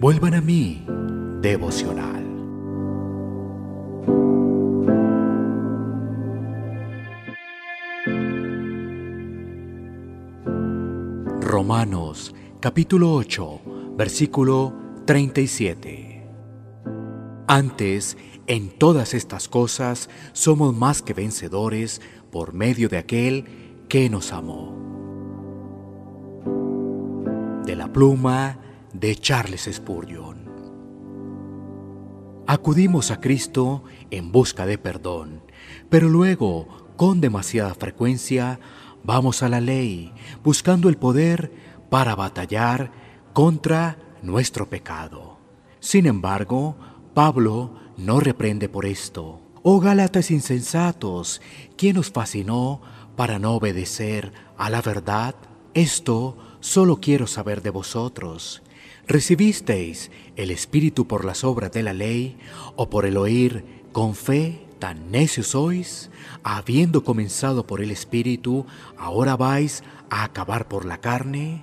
Vuelvan a mí, devocional. Romanos capítulo 8, versículo 37. Antes, en todas estas cosas, somos más que vencedores por medio de aquel que nos amó. De la pluma de Charles Spurgeon. Acudimos a Cristo en busca de perdón, pero luego, con demasiada frecuencia, vamos a la ley buscando el poder para batallar contra nuestro pecado. Sin embargo, Pablo no reprende por esto. Oh Gálatas insensatos, ¿quién os fascinó para no obedecer a la verdad? Esto solo quiero saber de vosotros. ¿Recibisteis el Espíritu por las obras de la ley o por el oír con fe? ¿Tan necios sois? Habiendo comenzado por el Espíritu, ¿ahora vais a acabar por la carne?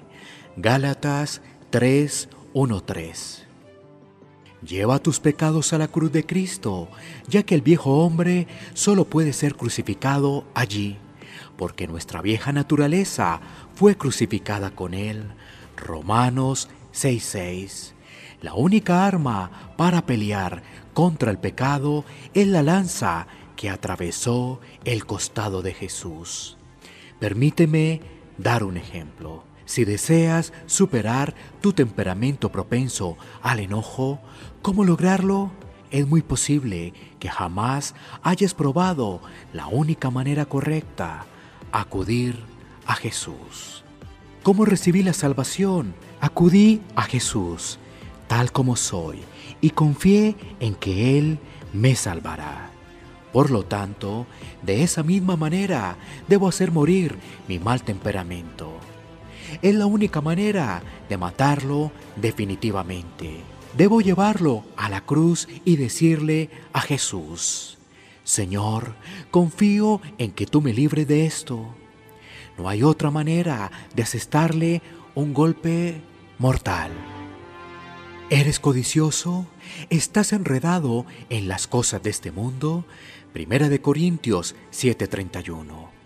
Gálatas 3, 1, 3. Lleva tus pecados a la cruz de Cristo, ya que el viejo hombre solo puede ser crucificado allí, porque nuestra vieja naturaleza fue crucificada con él. Romanos 6:6. La única arma para pelear contra el pecado es la lanza que atravesó el costado de Jesús. Permíteme dar un ejemplo. Si deseas superar tu temperamento propenso al enojo, ¿cómo lograrlo? Es muy posible que jamás hayas probado la única manera correcta, acudir a Jesús. ¿Cómo recibí la salvación? Acudí a Jesús, tal como soy, y confié en que Él me salvará. Por lo tanto, de esa misma manera debo hacer morir mi mal temperamento. Es la única manera de matarlo definitivamente. Debo llevarlo a la cruz y decirle a Jesús, Señor, confío en que tú me libres de esto. No hay otra manera de asestarle un golpe mortal. ¿Eres codicioso? ¿Estás enredado en las cosas de este mundo? Primera de Corintios 7:31.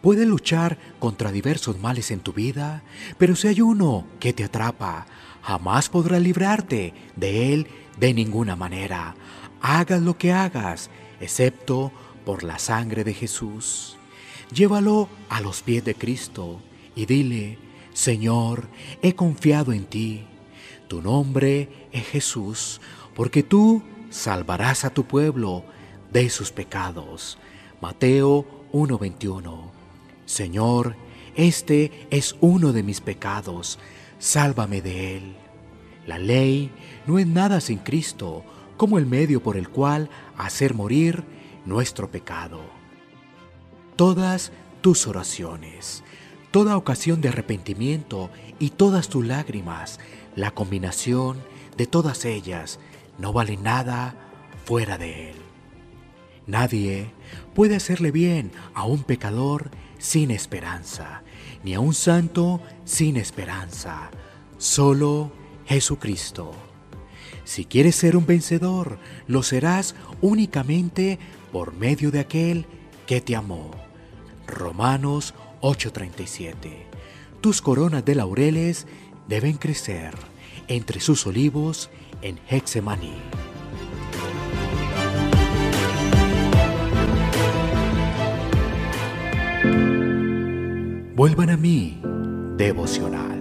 Puedes luchar contra diversos males en tu vida, pero si hay uno que te atrapa, jamás podrás librarte de él de ninguna manera. Hagas lo que hagas, excepto por la sangre de Jesús. Llévalo a los pies de Cristo y dile, Señor, he confiado en ti. Tu nombre es Jesús, porque tú salvarás a tu pueblo de sus pecados. Mateo 1:21 Señor, este es uno de mis pecados, sálvame de él. La ley no es nada sin Cristo, como el medio por el cual hacer morir nuestro pecado. Todas tus oraciones, toda ocasión de arrepentimiento y todas tus lágrimas, la combinación de todas ellas, no vale nada fuera de Él. Nadie puede hacerle bien a un pecador sin esperanza, ni a un santo sin esperanza, solo Jesucristo. Si quieres ser un vencedor, lo serás únicamente por medio de aquel que te amó. Romanos 8:37. Tus coronas de laureles deben crecer entre sus olivos en Hexemaní. Vuelvan a mí, devocional.